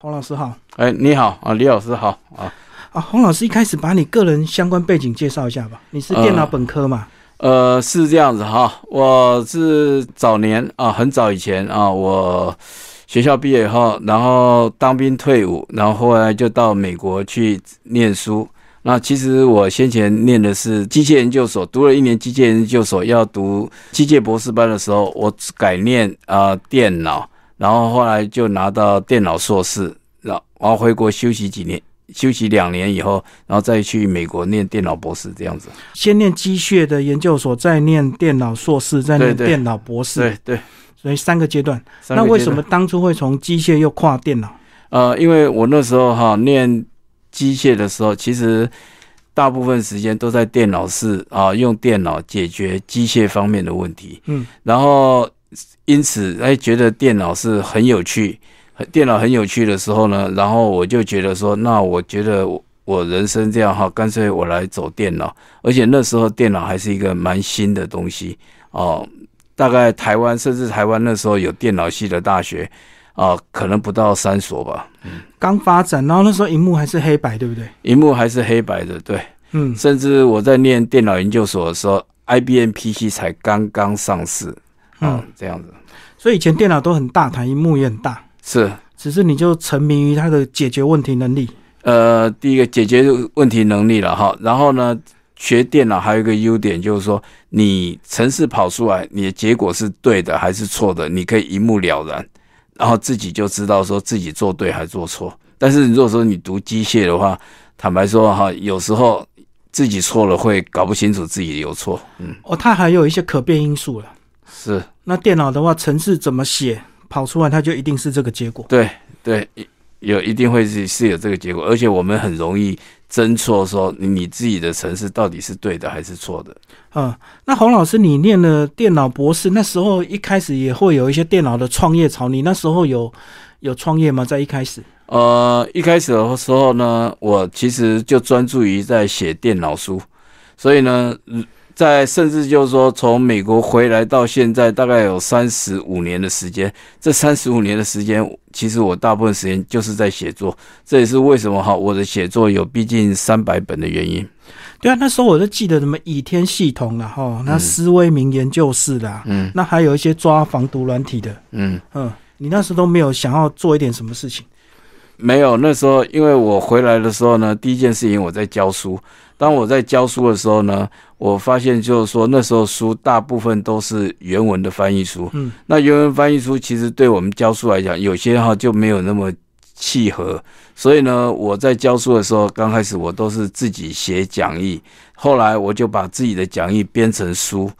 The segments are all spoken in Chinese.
洪老师好，哎，你好啊，李老师好啊。啊，洪老师一开始把你个人相关背景介绍一下吧。你是电脑本科嘛？呃，是这样子哈，我是早年啊，很早以前啊，我学校毕业以后，然后当兵退伍，然后后来就到美国去念书。那其实我先前念的是机械研究所，读了一年机械研究所，要读机械博士班的时候，我改念啊电脑，然后后来就拿到电脑硕士，然然后回国休息几年。休息两年以后，然后再去美国念电脑博士，这样子。先念机械的研究所，再念电脑硕士，再念电脑博士。对对，所以三个阶段。那为什么当初会从机械又跨电脑？呃，因为我那时候哈念机械的时候，其实大部分时间都在电脑室啊，用电脑解决机械方面的问题。嗯，然后因此哎，觉得电脑是很有趣。电脑很有趣的时候呢，然后我就觉得说，那我觉得我人生这样哈，干脆我来走电脑。而且那时候电脑还是一个蛮新的东西哦，大概台湾甚至台湾那时候有电脑系的大学啊，可能不到三所吧。嗯，刚发展，然后那时候荧幕还是黑白，对不对？荧幕还是黑白的，对。嗯，甚至我在念电脑研究所的时候，IBM PC 才刚刚上市啊，这样子。所以以前电脑都很大台，荧幕也很大。是，只是你就沉迷于它的解决问题能力。呃，第一个解决问题能力了哈，然后呢，学电脑还有一个优点就是说，你程式跑出来，你的结果是对的还是错的，你可以一目了然，然后自己就知道说自己做对还做错。但是如果说你读机械的话，坦白说哈，有时候自己错了会搞不清楚自己有错。嗯，哦，它还有一些可变因素了。是，那电脑的话，程式怎么写？跑出来，它就一定是这个结果。对对，有一定会是是有这个结果，而且我们很容易侦错，说你自己的城市到底是对的还是错的。嗯，那洪老师，你念了电脑博士，那时候一开始也会有一些电脑的创业潮，你那时候有有创业吗？在一开始？呃，一开始的时候呢，我其实就专注于在写电脑书，所以呢。在甚至就是说，从美国回来到现在，大概有三十五年的时间。这三十五年的时间，其实我大部分时间就是在写作。这也是为什么哈，我的写作有逼近三百本的原因。对啊，那时候我就记得什么倚天系统了哈，那思威明研究室啦，嗯，那还有一些抓防毒软体的，嗯嗯，你那时候都没有想要做一点什么事情？没有，那时候因为我回来的时候呢，第一件事情我在教书。当我在教书的时候呢，我发现就是说那时候书大部分都是原文的翻译书。嗯，那原文翻译书其实对我们教书来讲，有些哈就没有那么契合。所以呢，我在教书的时候，刚开始我都是自己写讲义，后来我就把自己的讲义编成书。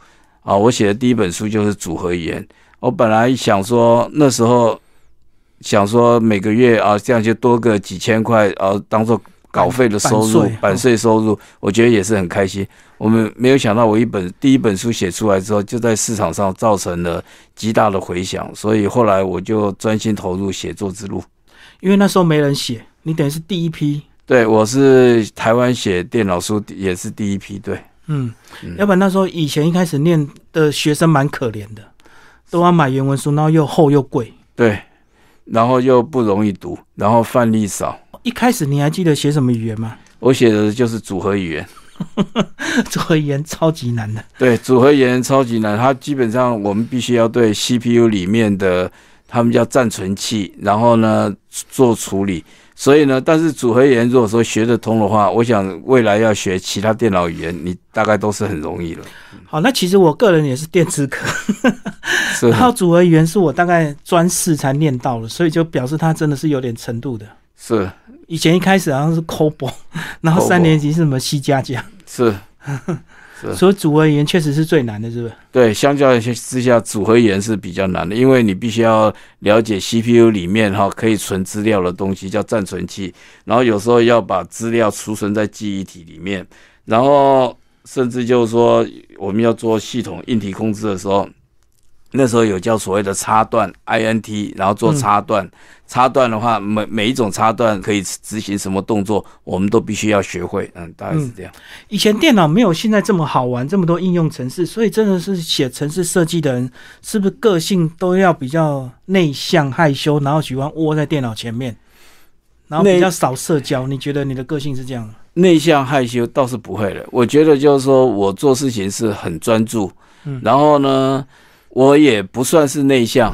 啊，我写的第一本书就是组合语言。我本来想说那时候想说每个月啊这样就多个几千块，啊当做。稿费的收入、版税收入，我觉得也是很开心。我们没有想到，我一本第一本书写出来之后，就在市场上造成了极大的回响，所以后来我就专心投入写作之路。因为那时候没人写，你等于是第一批。对，我是台湾写电脑书也是第一批。对，嗯，要不然那时候以前一开始念的学生蛮可怜的，都要买原文书，然后又厚又贵。对，然后又不容易读，然后范例少。一开始你还记得写什么语言吗？我写的就是组合语言，组合语言超级难的。对，组合语言超级难，它基本上我们必须要对 CPU 里面的他们叫暂存器，然后呢做处理。所以呢，但是组合语言如果说学得通的话，我想未来要学其他电脑语言，你大概都是很容易了。好，那其实我个人也是电子科，然后组合语言是我大概专四才念到了，所以就表示它真的是有点程度的。是。以前一开始好像是 COBOL，然后三年级是什么 C 加加，是 是，所以组合语言确实是最难的，是不是？对，相较之下，组合语言是比较难的，因为你必须要了解 CPU 里面哈可以存资料的东西叫暂存器，然后有时候要把资料储存在记忆体里面，然后甚至就是说我们要做系统硬体控制的时候。那时候有叫所谓的插段 INT，然后做插段。插段的话，每每一种插段可以执行什么动作，我们都必须要学会。嗯，大概是这样。以前电脑没有现在这么好玩，这么多应用程式，所以真的是写程式设计的人，是不是个性都要比较内向害羞，然后喜欢窝在电脑前面？然后比较少社交。你觉得你的个性是这样的？内向害羞倒是不会的。我觉得就是说我做事情是很专注，嗯，然后呢，我也不算是内向，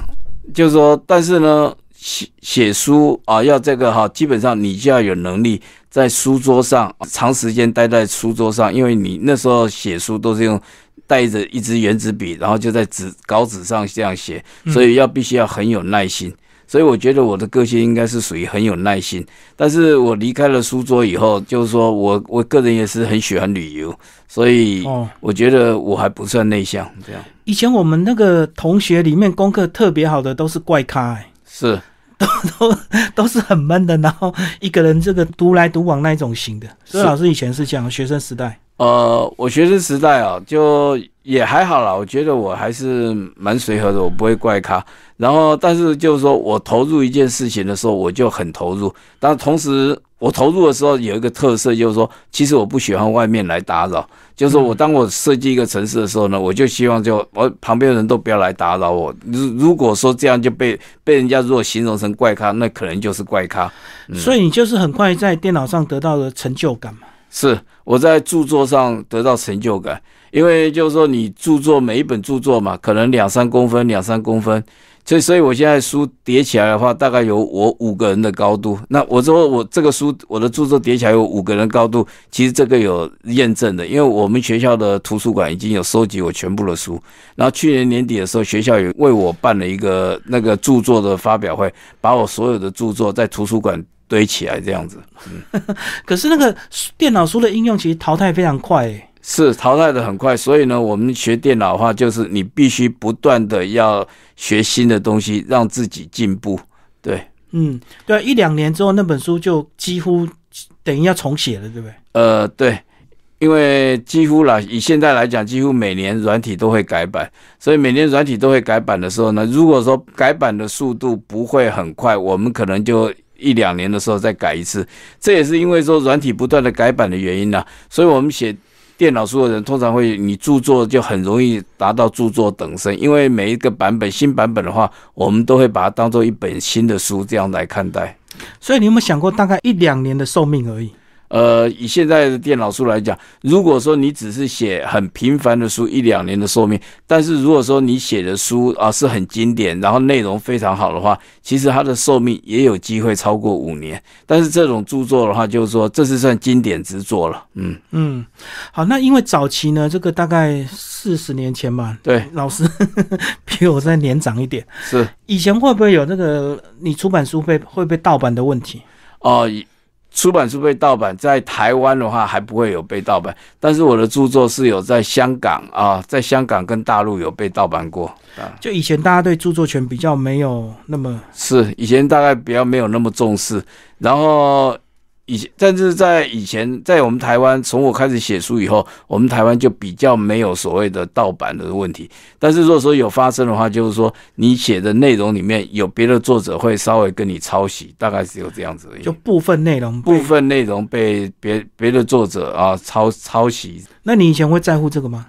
就是说，但是呢，写写书啊，要这个哈，基本上你就要有能力在书桌上长时间待在书桌上，因为你那时候写书都是用带着一支圆珠笔，然后就在纸稿纸上这样写，所以要必须要很有耐心。所以我觉得我的个性应该是属于很有耐心，但是我离开了书桌以后，就是说我我个人也是很喜欢旅游，所以我觉得我还不算内向。这样，以前我们那个同学里面功课特别好的都是怪咖，哎，是，都都都是很闷的，然后一个人这个独来独往那一种型的。所以老师以前是讲学生时代。呃，我学生时代啊，就也还好啦。我觉得我还是蛮随和的，我不会怪咖。然后，但是就是说我投入一件事情的时候，我就很投入。但同时，我投入的时候有一个特色，就是说，其实我不喜欢外面来打扰。就是我当我设计一个城市的时候呢，我就希望就我旁边的人都不要来打扰我。如如果说这样就被 被人家如果形容成怪咖，那可能就是怪咖。所以你就是很快在电脑上得到了成就感嘛？是我在著作上得到成就感，因为就是说你著作每一本著作嘛，可能两三公分，两三公分。所以，所以我现在书叠起来的话，大概有我五个人的高度。那我说我这个书，我的著作叠起来有五个人高度，其实这个有验证的，因为我们学校的图书馆已经有收集我全部的书。然后去年年底的时候，学校有为我办了一个那个著作的发表会，把我所有的著作在图书馆堆起来，这样子。可是那个电脑书的应用其实淘汰非常快，诶。是淘汰的很快，所以呢，我们学电脑的话，就是你必须不断的要学新的东西，让自己进步。对，嗯，对，一两年之后，那本书就几乎等于要重写了，对不对？呃，对，因为几乎啦，以现在来讲，几乎每年软体都会改版，所以每年软体都会改版的时候呢，如果说改版的速度不会很快，我们可能就一两年的时候再改一次。这也是因为说软体不断的改版的原因呐，所以我们写。电脑书的人通常会，你著作就很容易达到著作等身，因为每一个版本新版本的话，我们都会把它当做一本新的书这样来看待。所以你有没有想过，大概一两年的寿命而已？呃，以现在的电脑书来讲，如果说你只是写很平凡的书，一两年的寿命；但是如果说你写的书啊是很经典，然后内容非常好的话，其实它的寿命也有机会超过五年。但是这种著作的话，就是说这是算经典之作了。嗯嗯，好，那因为早期呢，这个大概四十年前吧，对，老师 比我再年长一点，是以前会不会有那个你出版书被会被盗版的问题？哦。出版书被盗版，在台湾的话还不会有被盗版，但是我的著作是有在香港啊，在香港跟大陆有被盗版过啊。就以前大家对著作权比较没有那么是，以前大概比较没有那么重视，然后。以前，但是在以前，在我们台湾，从我开始写书以后，我们台湾就比较没有所谓的盗版的问题。但是如果说有发生的话，就是说你写的内容里面有别的作者会稍微跟你抄袭，大概是有这样子而已。就部分内容，部分内容被别别的作者啊抄抄袭。那你以前会在乎这个吗？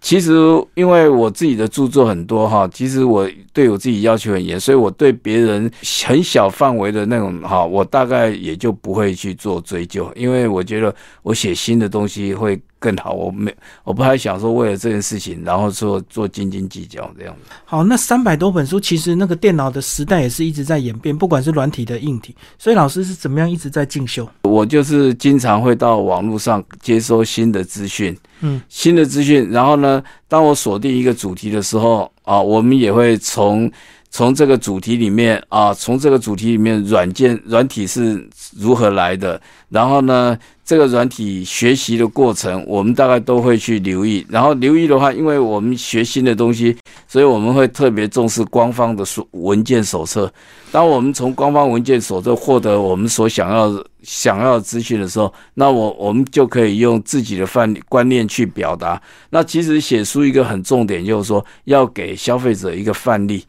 其实，因为我自己的著作很多哈，其实我对我自己要求很严，所以我对别人很小范围的那种哈，我大概也就不会去做追究，因为我觉得我写新的东西会更好。我没，我不太想说为了这件事情，然后做做斤斤计较这样子。好，那三百多本书，其实那个电脑的时代也是一直在演变，不管是软体的硬体，所以老师是怎么样一直在进修？我就是经常会到网络上接收新的资讯。嗯，新的资讯，然后呢，当我锁定一个主题的时候啊，我们也会从从这个主题里面啊，从这个主题里面软件软体是如何来的，然后呢，这个软体学习的过程，我们大概都会去留意。然后留意的话，因为我们学新的东西，所以我们会特别重视官方的书文件手册。当我们从官方文件手册获得我们所想要。想要资讯的时候，那我我们就可以用自己的范观念去表达。那其实写书一个很重点就是说，要给消费者一个范例。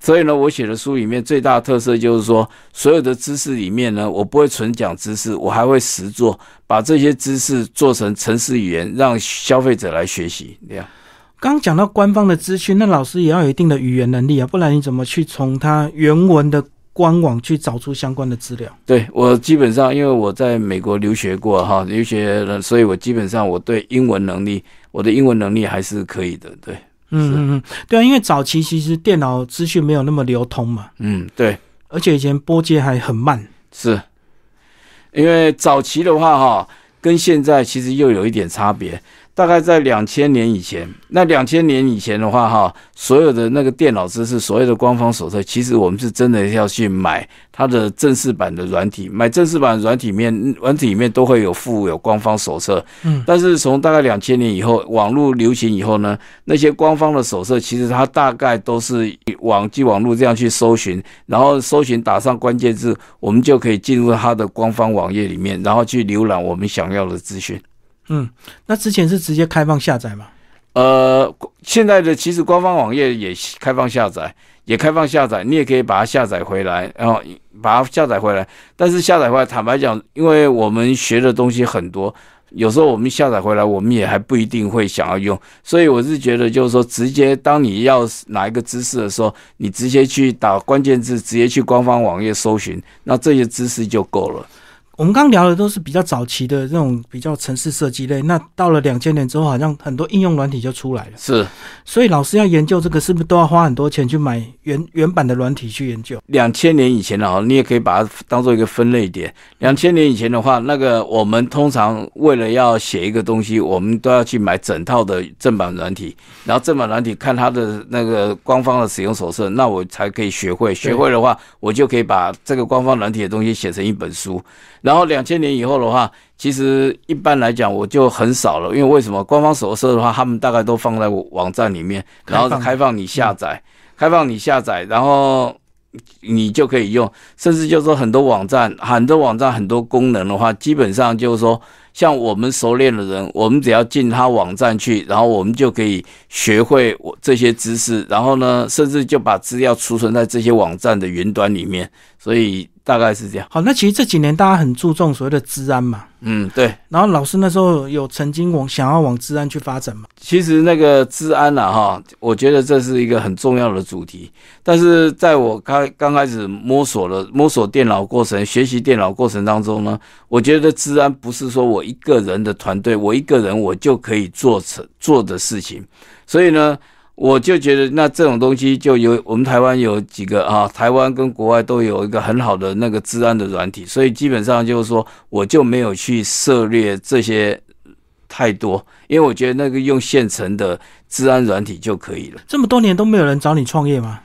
所以呢，我写的书里面最大的特色就是说，所有的知识里面呢，我不会纯讲知识，我还会实做，把这些知识做成城市语言，让消费者来学习。这样，刚刚讲到官方的资讯，那老师也要有一定的语言能力啊，不然你怎么去从他原文的？官网去找出相关的资料。对我基本上，因为我在美国留学过哈，留学了，所以我基本上我对英文能力，我的英文能力还是可以的。对，嗯嗯嗯，对啊，因为早期其实电脑资讯没有那么流通嘛。嗯，对，而且以前波接还很慢。是，因为早期的话哈，跟现在其实又有一点差别。大概在两千年以前，那两千年以前的话，哈，所有的那个电脑知识，所有的官方手册，其实我们是真的要去买它的正式版的软体，买正式版软体面，软体里面都会有附有官方手册。嗯，但是从大概两千年以后，网络流行以后呢，那些官方的手册，其实它大概都是网际网络这样去搜寻，然后搜寻打上关键字，我们就可以进入它的官方网页里面，然后去浏览我们想要的资讯。嗯，那之前是直接开放下载吗？呃，现在的其实官方网页也开放下载，也开放下载，你也可以把它下载回来，然后把它下载回来。但是下载回来，坦白讲，因为我们学的东西很多，有时候我们下载回来，我们也还不一定会想要用。所以我是觉得，就是说，直接当你要哪一个知识的时候，你直接去打关键字，直接去官方网页搜寻，那这些知识就够了。我们刚聊的都是比较早期的这种比较城市设计类，那到了两千年之后，好像很多应用软体就出来了。是，所以老师要研究这个，是不是都要花很多钱去买原原版的软体去研究？两千年以前的啊，你也可以把它当做一个分类点。两千年以前的话，那个我们通常为了要写一个东西，我们都要去买整套的正版软体，然后正版软体看它的那个官方的使用手册，那我才可以学会。学会的话，我就可以把这个官方软体的东西写成一本书。然后两千年以后的话，其实一般来讲我就很少了，因为为什么？官方手册的话，他们大概都放在网站里面，然后开放你下载，开放你下载，然后你就可以用。甚至就是说很多网站，很多网站很多功能的话，基本上就是说，像我们熟练的人，我们只要进他网站去，然后我们就可以学会我这些知识，然后呢，甚至就把资料储存在这些网站的云端里面，所以。大概是这样。好，那其实这几年大家很注重所谓的治安嘛。嗯，对。然后老师那时候有曾经往想要往治安去发展嘛？其实那个治安啊，哈，我觉得这是一个很重要的主题。但是在我刚刚开始摸索了摸索电脑过程、学习电脑过程当中呢，我觉得治安不是说我一个人的团队，我一个人我就可以做成做的事情。所以呢。我就觉得，那这种东西就有我们台湾有几个啊，台湾跟国外都有一个很好的那个治安的软体，所以基本上就是说，我就没有去涉猎这些太多，因为我觉得那个用现成的治安软体就可以了。这么多年都没有人找你创业吗？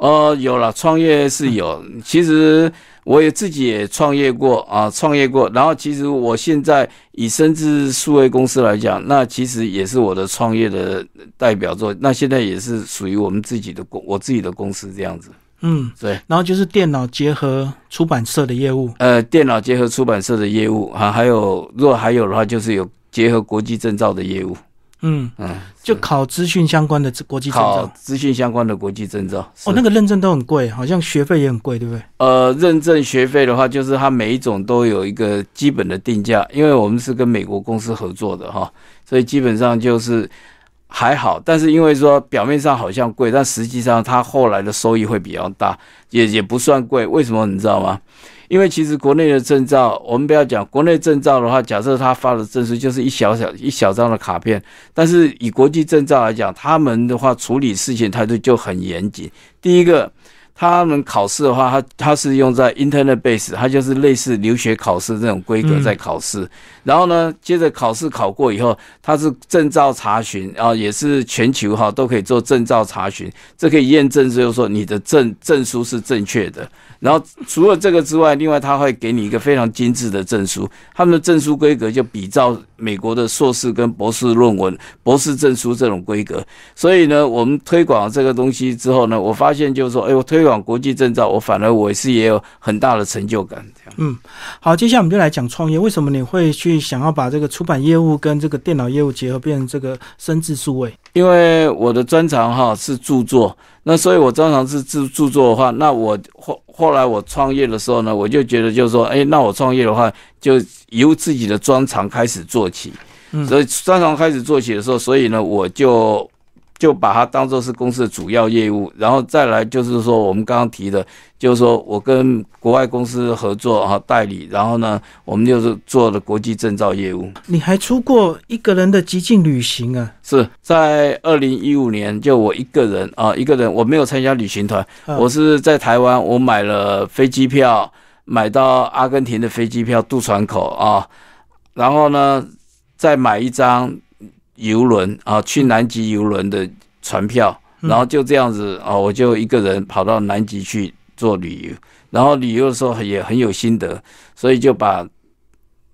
哦，有了，创业是有，其实。我也自己也创业过啊，创业过。然后其实我现在以深智数位公司来讲，那其实也是我的创业的代表作。那现在也是属于我们自己的公，我自己的公司这样子。嗯，对。然后就是电脑结合出版社的业务。呃，电脑结合出版社的业务啊，还有如果还有的话，就是有结合国际证照的业务。嗯嗯，就考资讯相关的国际证照，资讯相关的国际证照。哦，那个认证都很贵，好像学费也很贵，对不对？呃，认证学费的话，就是它每一种都有一个基本的定价，因为我们是跟美国公司合作的哈，所以基本上就是还好。但是因为说表面上好像贵，但实际上它后来的收益会比较大，也也不算贵。为什么你知道吗？因为其实国内的证照，我们不要讲国内证照的话，假设他发的证书就是一小小一小张的卡片，但是以国际证照来讲，他们的话处理事情态度就很严谨。第一个。他们考试的话，他他是用在 Internet base，它就是类似留学考试这种规格在考试。然后呢，接着考试考过以后，它是证照查询，然后也是全球哈都可以做证照查询，这可以验证就是说你的证证书是正确的。然后除了这个之外，另外他会给你一个非常精致的证书，他们的证书规格就比照美国的硕士跟博士论文、博士证书这种规格。所以呢，我们推广这个东西之后呢，我发现就是说，哎，我推广。国际证照，我反而我是也有很大的成就感。嗯，好，接下来我们就来讲创业。为什么你会去想要把这个出版业务跟这个电脑业务结合，变成这个生智数位？因为我的专长哈是著作，那所以我专长是著著作的话，那我后后来我创业的时候呢，我就觉得就是说，哎，那我创业的话，就由自己的专长开始做起。嗯，所以专长开始做起的时候，所以呢，我就。就把它当做是公司的主要业务，然后再来就是说我们刚刚提的，就是说我跟国外公司合作啊代理，然后呢，我们就是做了国际证照业务。你还出过一个人的极境旅行啊？是在二零一五年，就我一个人啊，一个人我没有参加旅行团，我是在台湾，我买了飞机票，买到阿根廷的飞机票渡船口啊，然后呢再买一张。游轮啊，去南极游轮的船票，然后就这样子啊，我就一个人跑到南极去做旅游，然后旅游的时候也很有心得，所以就把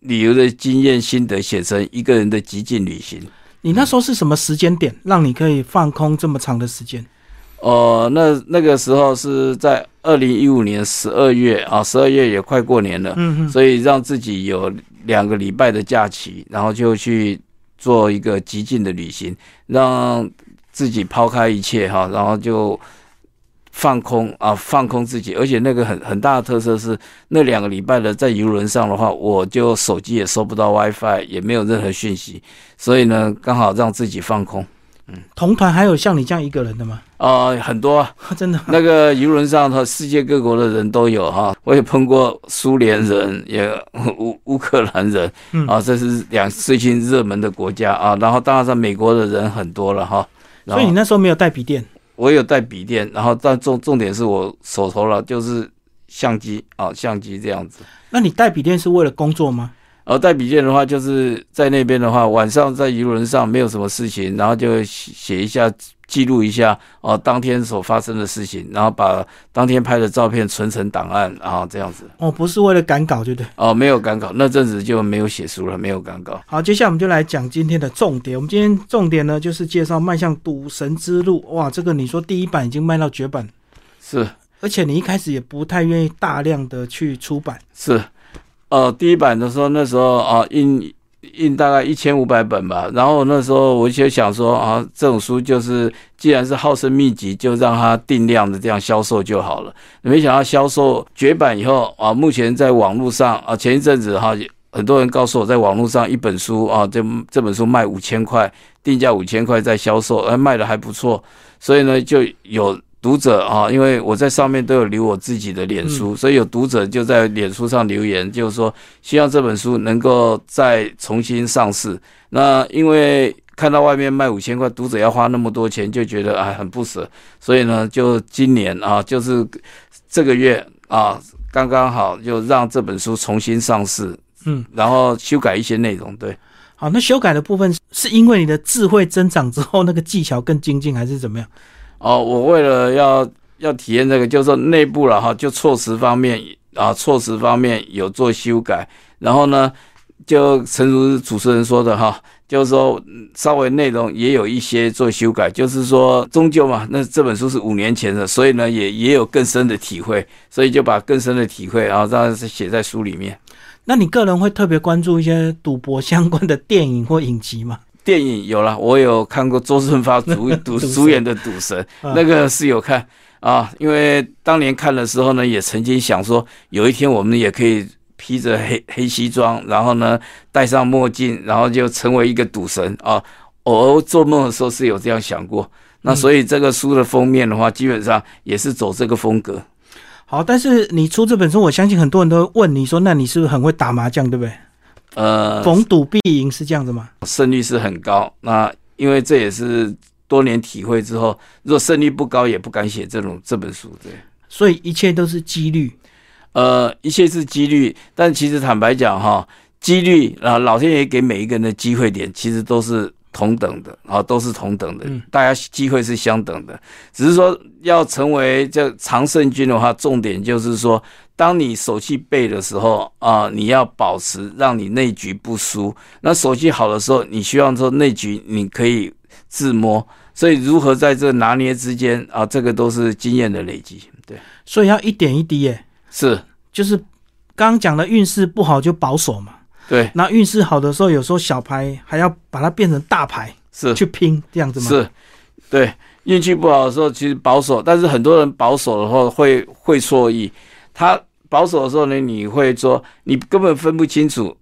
旅游的经验心得写成一个人的极尽旅行。你那时候是什么时间点让你可以放空这么长的时间？哦，那那个时候是在二零一五年十二月啊，十二月也快过年了，嗯所以让自己有两个礼拜的假期，然后就去。做一个极尽的旅行，让自己抛开一切哈，然后就放空啊，放空自己。而且那个很很大的特色是，那两个礼拜的在游轮上的话，我就手机也收不到 WiFi，也没有任何讯息，所以呢，刚好让自己放空。嗯，同团还有像你这样一个人的吗？啊，很多，啊，真的。那个游轮上，他世界各国的人都有哈。我也碰过苏联人，也乌乌克兰人，啊，这是两最近热门的国家啊。然后当然在美国的人很多了哈。所以你那时候没有带笔电？我有带笔电，然后但重重点是我手头了就是相机啊，相机这样子。那你带笔电是为了工作吗？而带笔电的话，就是在那边的话，晚上在游轮上没有什么事情，然后就写一下、记录一下哦，当天所发生的事情，然后把当天拍的照片存成档案，然后这样子。哦，不是为了赶稿，对不对？哦，没有赶稿，那阵子就没有写书了，没有赶稿。好，接下来我们就来讲今天的重点。我们今天重点呢，就是介绍迈向赌神之路。哇，这个你说第一版已经卖到绝版，是，而且你一开始也不太愿意大量的去出版，是。哦，第一版的时候，那时候啊，印印大概一千五百本吧。然后那时候我就想说啊，这种书就是既然是好生秘籍，就让它定量的这样销售就好了。没想到销售绝版以后啊，目前在网络上啊，前一阵子哈，很多人告诉我在网络上一本书啊，这这本书卖五千块，定价五千块在销售，而卖的还不错。所以呢，就有。读者啊，因为我在上面都有留我自己的脸书，所以有读者就在脸书上留言，就是说希望这本书能够再重新上市。那因为看到外面卖五千块，读者要花那么多钱，就觉得啊很不舍，所以呢，就今年啊，就是这个月啊，刚刚好就让这本书重新上市，嗯，然后修改一些内容，对。好，那修改的部分是因为你的智慧增长之后，那个技巧更精进，还是怎么样？哦，我为了要要体验这个，就是说内部了哈，就措辞方面啊，措辞方面有做修改，然后呢，就诚如主持人说的哈，就是说稍微内容也有一些做修改，就是说终究嘛，那这本书是五年前的，所以呢也也有更深的体会，所以就把更深的体会然后让写在书里面。那你个人会特别关注一些赌博相关的电影或影集吗？电影有了，我有看过周润发主 主主演的《赌神》，那个是有看啊。因为当年看的时候呢，也曾经想说，有一天我们也可以披着黑黑西装，然后呢戴上墨镜，然后就成为一个赌神啊。偶尔做梦的时候是有这样想过。那所以这个书的封面的话，基本上也是走这个风格。好，但是你出这本书，我相信很多人都问你说，那你是不是很会打麻将，对不对？呃，逢赌必赢是这样子吗？胜率是很高。那因为这也是多年体会之后，如果胜率不高，也不敢写这种这本书。对，所以一切都是几率。呃，一切是几率，但其实坦白讲哈，几率啊，老天爷给每一个人的机会点，其实都是同等的啊，都是同等的，大家机会是相等的。只是说要成为这常胜军的话，重点就是说。当你手气背的时候啊，你要保持让你内局不输。那手气好的时候，你希望说内局你可以自摸。所以如何在这拿捏之间啊，这个都是经验的累积。对，所以要一点一滴耶。是，就是刚刚讲的运势不好就保守嘛。对，那运势好的时候，有时候小牌还要把它变成大牌，是去拼这样子吗？是，对，运气不好的时候其实保守，但是很多人保守的话会会错意。他保守的时候呢，你会说你根本分不清楚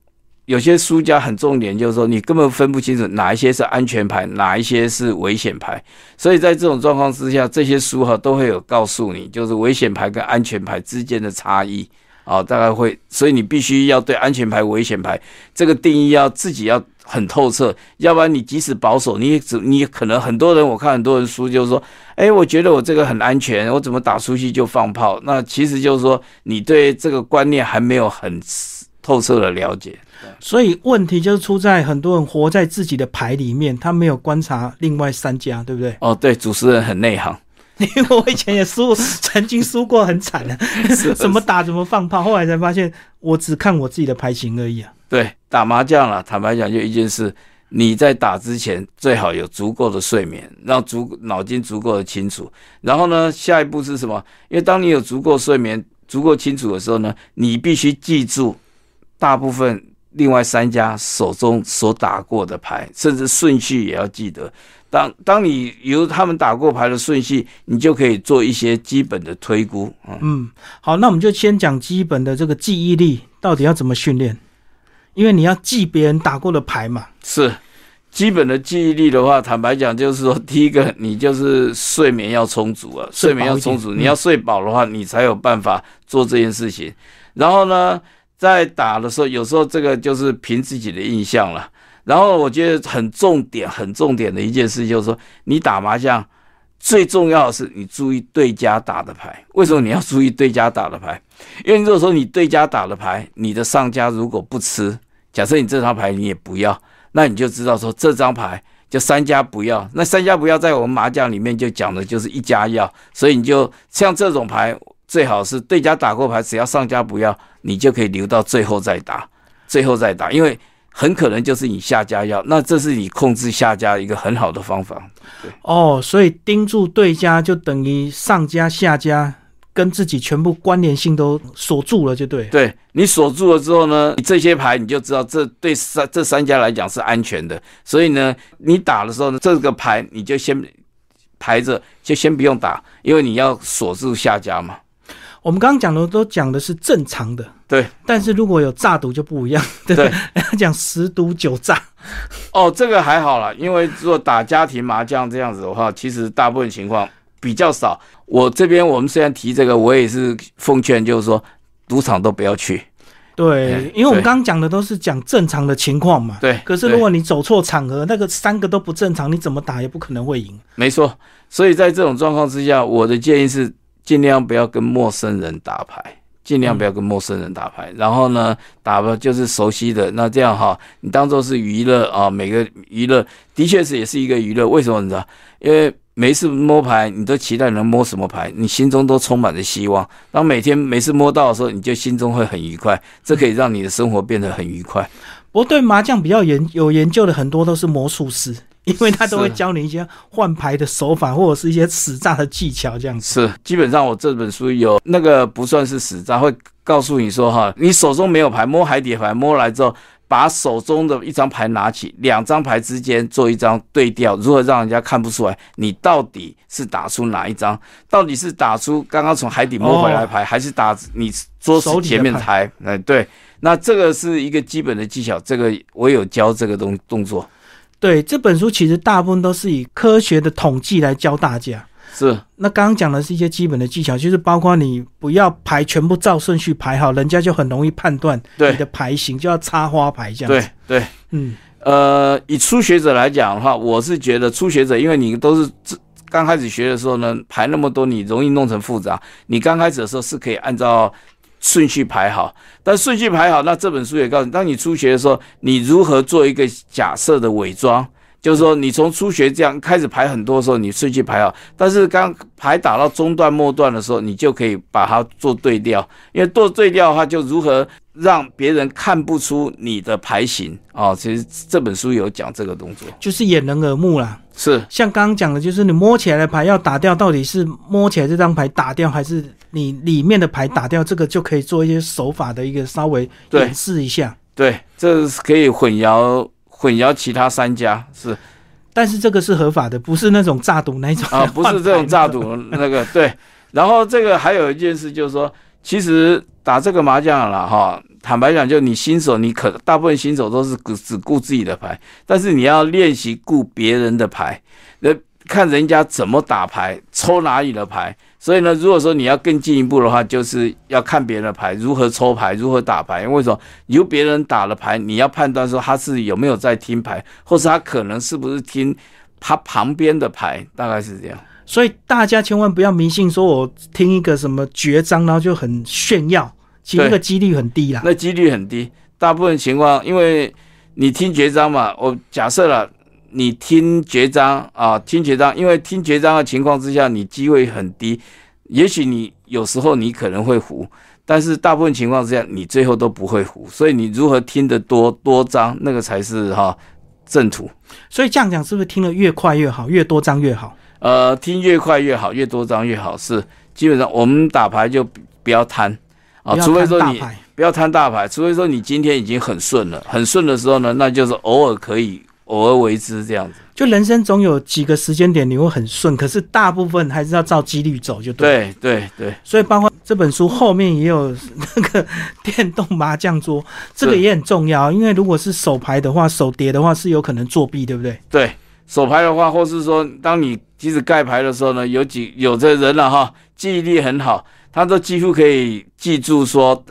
有些输家很重点，就是说你根本分不清楚哪一些是安全牌，哪一些是危险牌。所以在这种状况之下，这些书哈都会有告诉你，就是危险牌跟安全牌之间的差异啊，大概会。所以你必须要对安全牌、危险牌这个定义要自己要很透彻，要不然你即使保守，你也只你可能很多人我看很多人书就是说，哎，我觉得我这个很安全，我怎么打出去就放炮？那其实就是说你对这个观念还没有很透彻的了解。所以问题就是出在很多人活在自己的牌里面，他没有观察另外三家，对不对？哦，对，主持人很内行，因为我以前也输，曾经输过很惨的，怎么打怎么放炮，后来才发现我只看我自己的牌型而已啊。对，打麻将了，坦白讲就一件事，你在打之前最好有足够的睡眠，让足脑筋足够的清楚。然后呢，下一步是什么？因为当你有足够睡眠、足够清楚的时候呢，你必须记住大部分。另外三家手中所打过的牌，甚至顺序也要记得。当当你由他们打过牌的顺序，你就可以做一些基本的推估。嗯，好，那我们就先讲基本的这个记忆力到底要怎么训练，因为你要记别人打过的牌嘛。是基本的记忆力的话，坦白讲，就是说，第一个你就是睡眠要充足啊，睡眠要充足，你要睡饱的话，你才有办法做这件事情。然后呢？在打的时候，有时候这个就是凭自己的印象了。然后我觉得很重点、很重点的一件事就是说，你打麻将最重要的是你注意对家打的牌。为什么你要注意对家打的牌？因为如果说你对家打的牌，你的上家如果不吃，假设你这张牌你也不要，那你就知道说这张牌就三家不要。那三家不要在我们麻将里面就讲的就是一家要，所以你就像这种牌。最好是对家打过牌，只要上家不要，你就可以留到最后再打，最后再打，因为很可能就是你下家要，那这是你控制下家一个很好的方法。哦，所以盯住对家就等于上家下家跟自己全部关联性都锁住了，就对。对你锁住了之后呢，你这些牌你就知道这对三这三家来讲是安全的，所以呢，你打的时候呢，这个牌你就先排着，就先不用打，因为你要锁住下家嘛。我们刚刚讲的都讲的是正常的，对。但是如果有诈赌就不一样，对。讲十赌九诈，哦，这个还好啦，因为如果打家庭麻将这样子的话，其实大部分情况比较少。我这边我们虽然提这个，我也是奉劝，就是说赌场都不要去。对，因为我们刚刚讲的都是讲正常的情况嘛。对。可是如果你走错场合，那个三个都不正常，你怎么打也不可能会赢。没错。所以在这种状况之下，我的建议是。尽量不要跟陌生人打牌，尽量不要跟陌生人打牌。然后呢，打吧就是熟悉的，那这样哈，你当做是娱乐啊。每个娱乐的确是也是一个娱乐。为什么你知道？因为每次摸牌，你都期待能摸什么牌，你心中都充满着希望。当每天每次摸到的时候，你就心中会很愉快，这可以让你的生活变得很愉快。不过对麻将比较研有研究的很多都是魔术师。因为他都会教你一些换牌的手法，或者是一些死诈的技巧，这样子。是，基本上我这本书有那个不算是死诈，会告诉你说哈，你手中没有牌，摸海底牌，摸来之后，把手中的一张牌拿起，两张牌之间做一张对调，如何让人家看不出来你到底是打出哪一张，到底是打出刚刚从海底摸回来牌，还是打你桌子前面的牌？哎，对，那这个是一个基本的技巧，这个我有教这个动动作。对这本书，其实大部分都是以科学的统计来教大家。是，那刚刚讲的是一些基本的技巧，就是包括你不要排全部照顺序排好，人家就很容易判断你的牌型，就要插花牌这样。对对，嗯，呃，以初学者来讲的话，我是觉得初学者，因为你都是刚开始学的时候呢，排那么多，你容易弄成复杂。你刚开始的时候是可以按照。顺序排好，但顺序排好，那这本书也告诉你，当你初学的时候，你如何做一个假设的伪装，就是说，你从初学这样开始排很多的时候，你顺序排好，但是刚牌打到中段末段的时候，你就可以把它做对调，因为做对调的话，就如何让别人看不出你的牌型。啊。其实这本书有讲这个动作，就是掩人耳目啦。是，像刚刚讲的，就是你摸起来的牌要打掉，到底是摸起来这张牌打掉，还是你里面的牌打掉？这个就可以做一些手法的一个稍微演示一下。对，这是可以混淆混淆其他三家是，但是这个是合法的，不是那种诈赌那种 啊，不是这种诈赌那个对。然后这个还有一件事就是说，其实打这个麻将了哈，坦白讲，就你新手，你可大部分新手都是只只顾自己的牌，但是你要练习顾别人的牌，那看人家怎么打牌，抽哪里的牌。所以呢，如果说你要更进一步的话，就是要看别人的牌，如何抽牌，如何打牌。因为什么由别人打了牌，你要判断说他是有没有在听牌，或是他可能是不是听他旁边的牌，大概是这样。所以大家千万不要迷信，说我听一个什么绝章，然后就很炫耀，其实那个几率很低啦。那几率很低，大部分情况，因为你听绝章嘛，我假设了。你听绝章啊，听绝章，因为听绝章的情况之下，你机会很低。也许你有时候你可能会胡，但是大部分情况之下，你最后都不会胡。所以你如何听得多多章，那个才是哈正途。所以这样讲，是不是听得越快越好，越多章越好？呃，听越快越好，越多章越好。是基本上我们打牌就不要贪啊，除非说你不要贪大牌，除非说你今天已经很顺了，很顺的时候呢，那就是偶尔可以。偶尔为之这样子，就人生总有几个时间点你会很顺，可是大部分还是要照几率走，就对。对对对，所以包括这本书后面也有那个电动麻将桌，这个也很重要，因为如果是手牌的话，手碟的话是有可能作弊，对不对？对，手牌的话，或是说当你即使盖牌的时候呢，有几有的人了哈，记忆力很好，他都几乎可以记住说。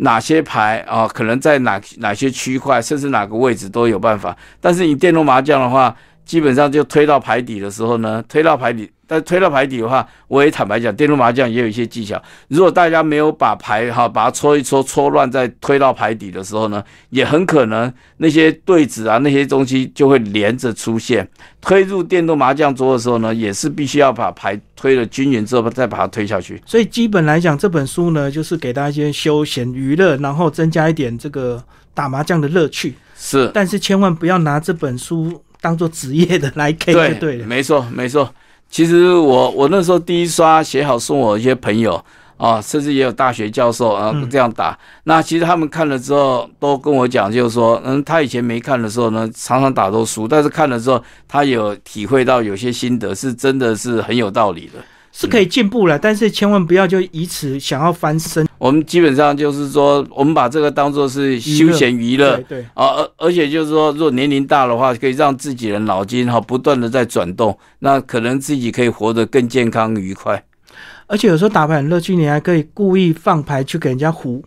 哪些牌啊？可能在哪哪些区块，甚至哪个位置都有办法。但是你电动麻将的话，基本上就推到牌底的时候呢，推到牌底。但推到牌底的话，我也坦白讲，电动麻将也有一些技巧。如果大家没有把牌哈，把它搓一搓，搓乱，再推到牌底的时候呢，也很可能那些对子啊，那些东西就会连着出现。推入电动麻将桌的时候呢，也是必须要把牌推了均匀之后，再把它推下去。所以基本来讲，这本书呢，就是给大家一些休闲娱乐，然后增加一点这个打麻将的乐趣。是，但是千万不要拿这本书当做职业的来 K 就对了。没错，没错。其实我我那时候第一刷写好送我一些朋友啊，甚至也有大学教授啊这样打。那其实他们看了之后都跟我讲，就是说，嗯，他以前没看的时候呢，常常打都输，但是看了之后，他有体会到有些心得，是真的是很有道理的。是可以进步了，但是千万不要就以此想要翻身。我们基本上就是说，我们把这个当做是休闲娱乐，对啊，而而且就是说，如果年龄大的话，可以让自己的脑筋哈不断的在转动，那可能自己可以活得更健康愉快。而且有时候打牌很乐趣，你还可以故意放牌去给人家胡，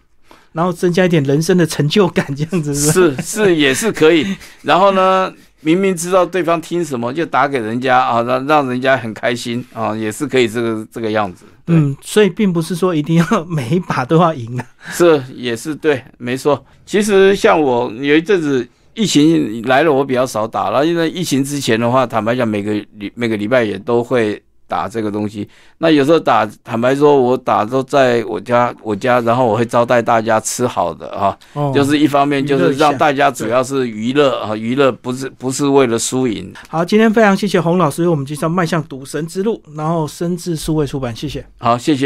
然后增加一点人生的成就感，这样子是是也是可以。然后呢？明明知道对方听什么，就打给人家啊，让让人家很开心啊，也是可以这个这个样子。嗯，所以并不是说一定要每一把都要赢啊。是，也是对，没错。其实像我有一阵子疫情来了，我比较少打了，因为疫情之前的话，坦白讲，每个礼每个礼拜也都会。打这个东西，那有时候打，坦白说，我打都在我家，我家，然后我会招待大家吃好的啊，就是一方面就是让大家主要是娱乐啊，娱乐不是不是为了输赢。好，今天非常谢谢洪老师为我们介绍迈向赌神之路，然后深智数位出版，谢谢。好，谢谢。